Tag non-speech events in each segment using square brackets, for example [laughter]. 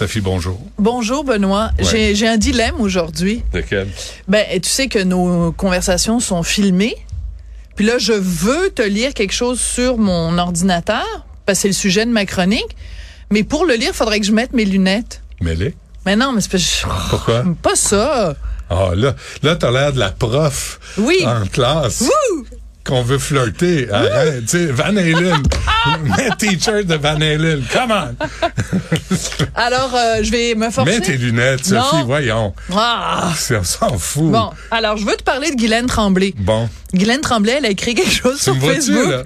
Sophie, bonjour. Bonjour, Benoît. Ouais. J'ai- un dilemme aujourd'hui. Lequel? Ben, tu sais que nos conversations sont filmées. Puis là, je veux te lire quelque chose sur mon ordinateur, parce que c'est le sujet de ma chronique. Mais pour le lire, il faudrait que je mette mes lunettes. Mêlé. Mais non, mais c'est pas, Pourquoi? pas ça. Ah, là, là, t'as l'air de la prof. Oui. En classe. Wouh! Qu'on veut flirter. Arrête, tu sais, Van Halen. [laughs] Mets t-shirt de Van Halen. Come on. [laughs] Alors, euh, je vais me forcer. Mets tes lunettes, Sophie, Non. voyons. Ah! On s'en fout. Bon, alors, je veux te parler de Guylaine Tremblay. Bon. Guylaine Tremblay, elle a écrit quelque chose sur Facebook. là?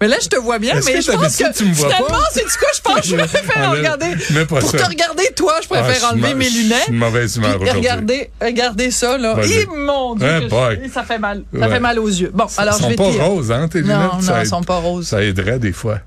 Mais là, je te vois bien, mais que je pense que tu me vois finalement, pas? c'est du quoi? Je pense. Je préfère [laughs] regarder. pas Pour ça. te regarder, toi, je préfère Ah, suis enlever mes je suis lunettes. une mauvaise humeur regardez, regardez ça, là. Vas-y. Eh, je- ça fait mal. Ça Ouais. fait mal aux yeux. Bon, alors je vais te pas lire. roses, hein, tes Non, lunettes? non, ça, elles sont pas roses. Ça aiderait des fois.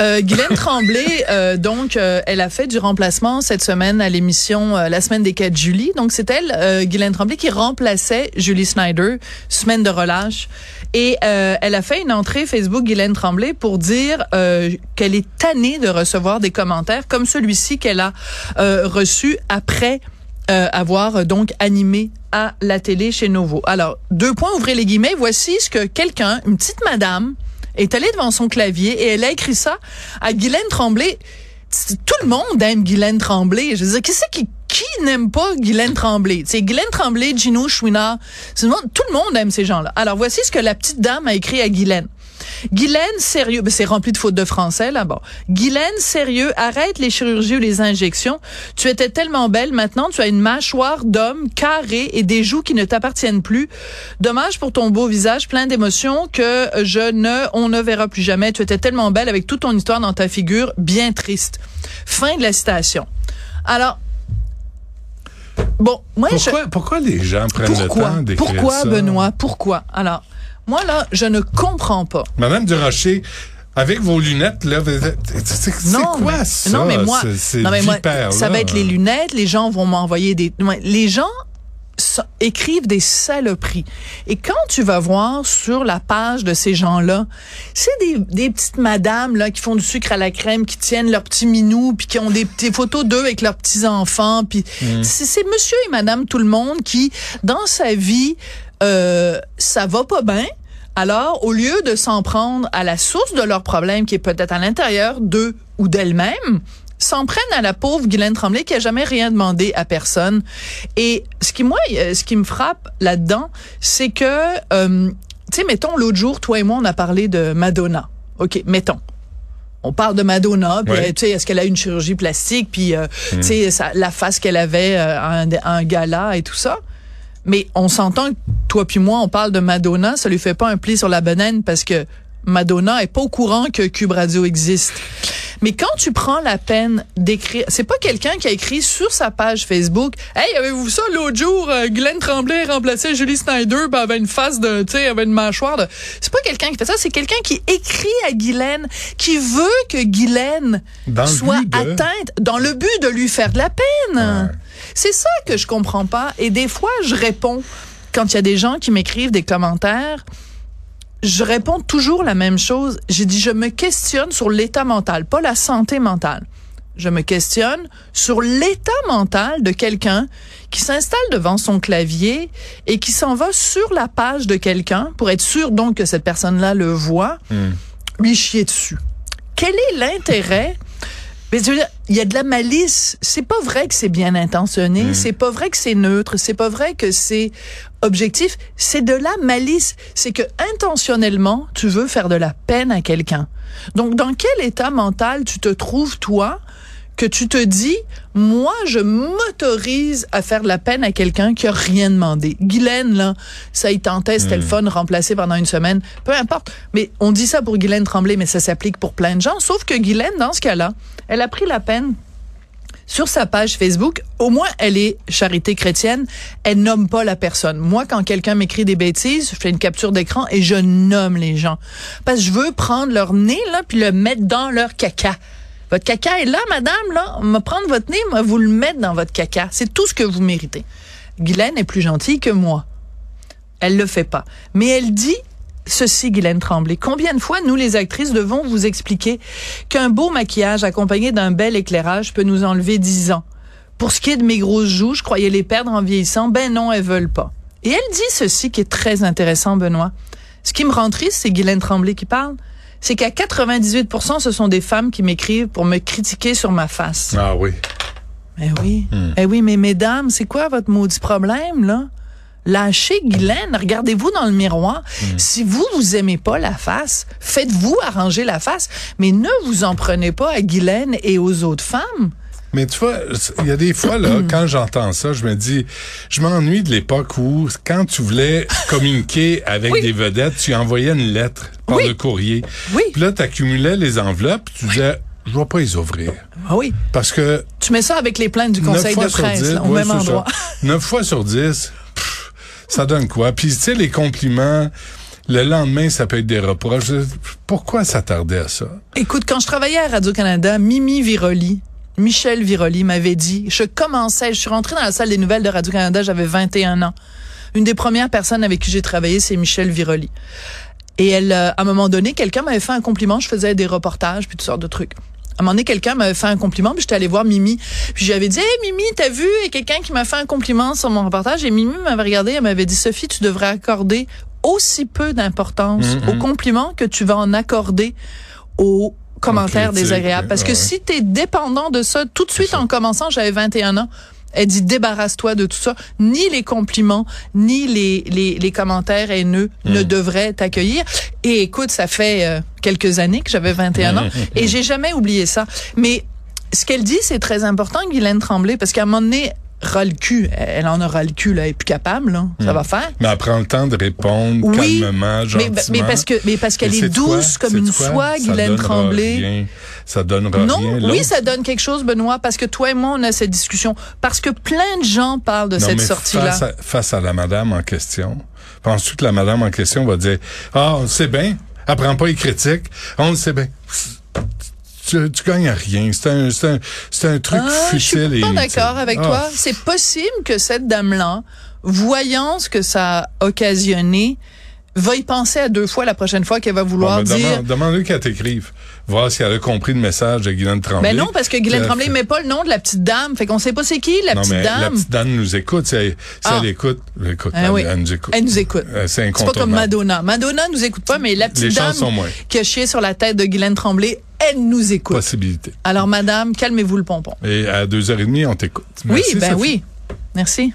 Euh, Guylaine Tremblay, euh, donc, euh, elle a fait du remplacement cette semaine à l'émission euh, La semaine des 4 juillet. Donc, c'est elle, euh, Guylaine Tremblay, qui remplaçait Julie Snyder, semaine de relâche. Et euh, elle a fait une entrée Facebook, Guylaine Tremblay, pour dire qu'elle est tannée de recevoir des commentaires comme celui-ci qu'elle a reçu après avoir donc animé à la télé chez Novo. Alors, deux points, ouvrez les guillemets. Voici ce que quelqu'un, une petite madame, est allée devant son clavier et elle a écrit ça à Guylaine Tremblay. Tout le monde aime Guylaine Tremblay. Je veux dire, qu'est-ce qui, qui n'aime pas Guylaine Tremblay? C'est Guylaine Tremblay, Gino Chouinard. Tout le monde aime ces gens-là. Alors, voici ce que la petite dame a écrit à Guylaine. Guylaine, sérieux, ben c'est rempli de fautes de français là. Bon, Guylaine, sérieux, arrête les chirurgies ou les injections. Tu étais tellement belle, maintenant tu as une mâchoire d'homme carrée et des joues qui ne t'appartiennent plus. Dommage pour ton beau visage plein d'émotions que je ne, on ne verra plus jamais. Tu étais tellement belle avec toute ton histoire dans ta figure, bien triste. Fin de la citation. Alors, bon, moi je Pourquoi, pourquoi les gens prennent pourquoi? le temps d'écrire pourquoi ça? Benoît? Pourquoi? Alors moi là je ne comprends pas Madame Durocher, avec vos lunettes, là, c'est quoi mais, ça? non mais moi non mais moi vipère, ça là? va être les lunettes les gens vont m'envoyer des les gens écrivent des saloperies et quand tu vas voir sur la page de ces gens-là c'est des, des petites madames là qui font du sucre à la crème qui tiennent leurs petits minous puis qui ont des, des photos d'eux avec leurs petits enfants puis Mm. c'est c'est monsieur et madame tout le monde qui dans sa vie euh, ça va pas bien alors, au lieu de s'en prendre à la source de leur problème, qui est peut-être à l'intérieur d'eux ou d'elles-mêmes, s'en prennent à la pauvre Guylaine Tremblay qui a jamais rien demandé à personne. Et ce qui moi, euh, ce qui me frappe là-dedans, c'est que, euh, tu sais, mettons l'autre jour, toi et moi, on a parlé de Madonna. Ok, mettons. On parle de Madonna, puis Ouais. euh, tu sais, est-ce qu'elle a une chirurgie plastique, puis euh, tu sais, sa- la face qu'elle avait euh, à un, à un gala et tout ça. Mais on s'entend que toi puis moi, on parle de Madonna, ça lui fait pas un pli sur la banane parce que Madonna est pas au courant que Cube Radio existe. Mais quand tu prends la peine d'écrire, c'est pas quelqu'un qui a écrit sur sa page Facebook, hey, avez-vous vu ça? L'autre jour, euh, Glenn Tremblay remplaçait Julie Snyder, ben, avait une face de, tu sais, avait une mâchoire de. C'est pas quelqu'un qui fait ça, c'est quelqu'un qui écrit à Guylaine, qui veut que Guylaine Dans soit de- atteinte dans le but de lui faire de la peine. Ouais. C'est ça que je comprends pas. Et des fois, je réponds quand il y a des gens qui m'écrivent des commentaires. Je réponds toujours la même chose. J'ai dit, je me questionne sur l'état mental, pas la santé mentale. Je me questionne sur l'état mental de quelqu'un qui s'installe devant son clavier et qui s'en va sur la page de quelqu'un pour être sûr donc que cette personne-là le voit, Hmm. lui chier dessus. Quel est l'intérêt mais je veux dire, il y a de la malice. C'est pas vrai que c'est bien intentionné. C'est pas vrai que c'est neutre. C'est pas vrai que c'est objectif. C'est de la malice. C'est que intentionnellement, tu veux faire de la peine à quelqu'un. Donc, dans quel état mental tu te trouves, toi, que tu te dis, moi, je m'autorise à faire de la peine à quelqu'un qui a rien demandé. Guylaine, là, ça y tentait, c'était le fun, remplacé pendant une semaine. Peu importe. Mais on dit ça pour Guylaine Tremblay, mais ça s'applique pour plein de gens. Sauf que Guylaine, dans ce cas-là, elle a pris la peine sur sa page Facebook, au moins elle est charité chrétienne, elle nomme pas la personne. Moi, quand quelqu'un m'écrit des bêtises, je fais une capture d'écran et je nomme les gens. Parce que je veux prendre leur nez, là, puis le mettre dans leur caca. Votre caca est là, madame, là. Va prendre votre nez, moi, vous le mettre dans votre caca. C'est tout ce que vous méritez. Guylaine est plus gentille que moi. Elle le fait pas. Mais elle dit ceci, Guylaine Tremblay. Combien de fois, nous, les actrices, devons vous expliquer qu'un beau maquillage accompagné d'un bel éclairage peut nous enlever dix ans? Pour ce qui est de mes grosses joues, je croyais les perdre en vieillissant. Ben non, elles veulent pas. Et elle dit ceci qui est très intéressant, Benoît. Ce qui me rend triste, c'est Guylaine Tremblay qui parle. C'est qu'à 98 ce sont des femmes qui m'écrivent pour me critiquer sur ma face. Ah oui. Eh oui. Eh oui, mais mesdames, c'est quoi votre maudit problème, là? Lâchez Guylaine, regardez-vous dans le miroir. Si vous, vous aimez pas la face, faites-vous arranger la face, mais ne vous en prenez pas à Guylaine et aux autres femmes. Mais tu vois, il y a des fois, là, [clears throat] quand j'entends ça, je me dis, je m'ennuie de l'époque où, quand tu voulais communiquer avec Oui. des vedettes, tu envoyais une lettre par Oui. le courrier. Oui. Puis là, tu accumulais les enveloppes, tu disais, je vais pas les ouvrir. Ah oui. Parce que Tu mets ça avec les plaintes du conseil de presse, là, au ouais, même endroit. [laughs] Neuf fois sur dix, pff, ça donne quoi? Puis, tu sais, les compliments, le lendemain, ça peut être des reproches. Pourquoi s'attarder à ça? Écoute, quand je travaillais à Radio-Canada, Mimi Viroli, Michel Viroli m'avait dit, je commençais, je suis rentrée dans la salle des nouvelles de Radio-Canada, j'avais 21 ans. Une des premières personnes avec qui j'ai travaillé, c'est Michel Viroli. Et elle, euh, à un moment donné, quelqu'un m'avait fait un compliment, je faisais des reportages, puis toutes sortes de trucs. À un moment donné, quelqu'un m'avait fait un compliment, puis j'étais allée voir Mimi. Puis j'avais dit, hey, Mimi, t'as vu? A quelqu'un qui m'a fait un compliment sur mon reportage. Et Mimi m'avait regardé, elle m'avait dit, Sophie, tu devrais accorder aussi peu d'importance Mhm. aux compliments que tu vas en accorder aux commentaires critiques, désagréables. Parce que si tu es dépendant de ça, tout de suite en commençant, j'avais 21 ans, elle dit débarrasse-toi de tout ça. Ni les compliments, ni les, les, les commentaires haineux ne devraient t'accueillir. Et écoute, ça fait euh, quelques années que j'avais 21 ans [laughs] et j'ai jamais oublié ça. Mais ce qu'elle dit, c'est très important, Guylaine Tremblay, parce qu'à un moment donné, ras le cul, elle en aura le cul, là, elle est plus capable, là. Ça va faire. Mais elle prend le temps de répondre Oui, calmement, Mais, gentiment. mais parce que, mais parce qu'elle est quoi? douce comme une soie, Guylaine Tremblay. rien. Ça donnera Non, rien. oui, ça donne quelque chose, Benoît, parce que toi et moi, on a cette discussion. Parce que plein de gens parlent de Non, cette mais sortie-là. Face à, face à la madame en question, penses-tu que la madame en question va dire Ah, on le sait bien, elle prend pas les critiques, on le sait bien. Tu, tu gagnes à rien. C'est un, c'est un, c'est un truc Ah, je futile et suis pas d'accord avec Ah, toi. C'est possible que cette dame-là, voyant ce que ça a occasionné, va y penser à deux fois la prochaine fois qu'elle va Bon, vouloir ben, dire. demande- Demande-lui qu'elle t'écrive. Voir si elle a compris le message de Guylaine Tremblay. Ben non, parce que Guylaine Tremblay fait- met pas le nom de la petite dame. Fait qu'on sait pas c'est qui, la non, petite mais la dame. petite dame nous écoute. Si elle, si Ah. elle écoute, écoute, Ah elle, oui. elle nous écoute. Elle nous écoute. Euh, c'est C'est pas incontournable. comme Madonna. Madonna nous écoute pas, mais la petite Les dame qui a chié sur la tête de Guylaine Tremblay, elle nous écoute. Possibilité. Alors, madame, calmez-vous le pompon. Et à 2h30, on t'écoute. Oui, ben Sophie. oui. Merci.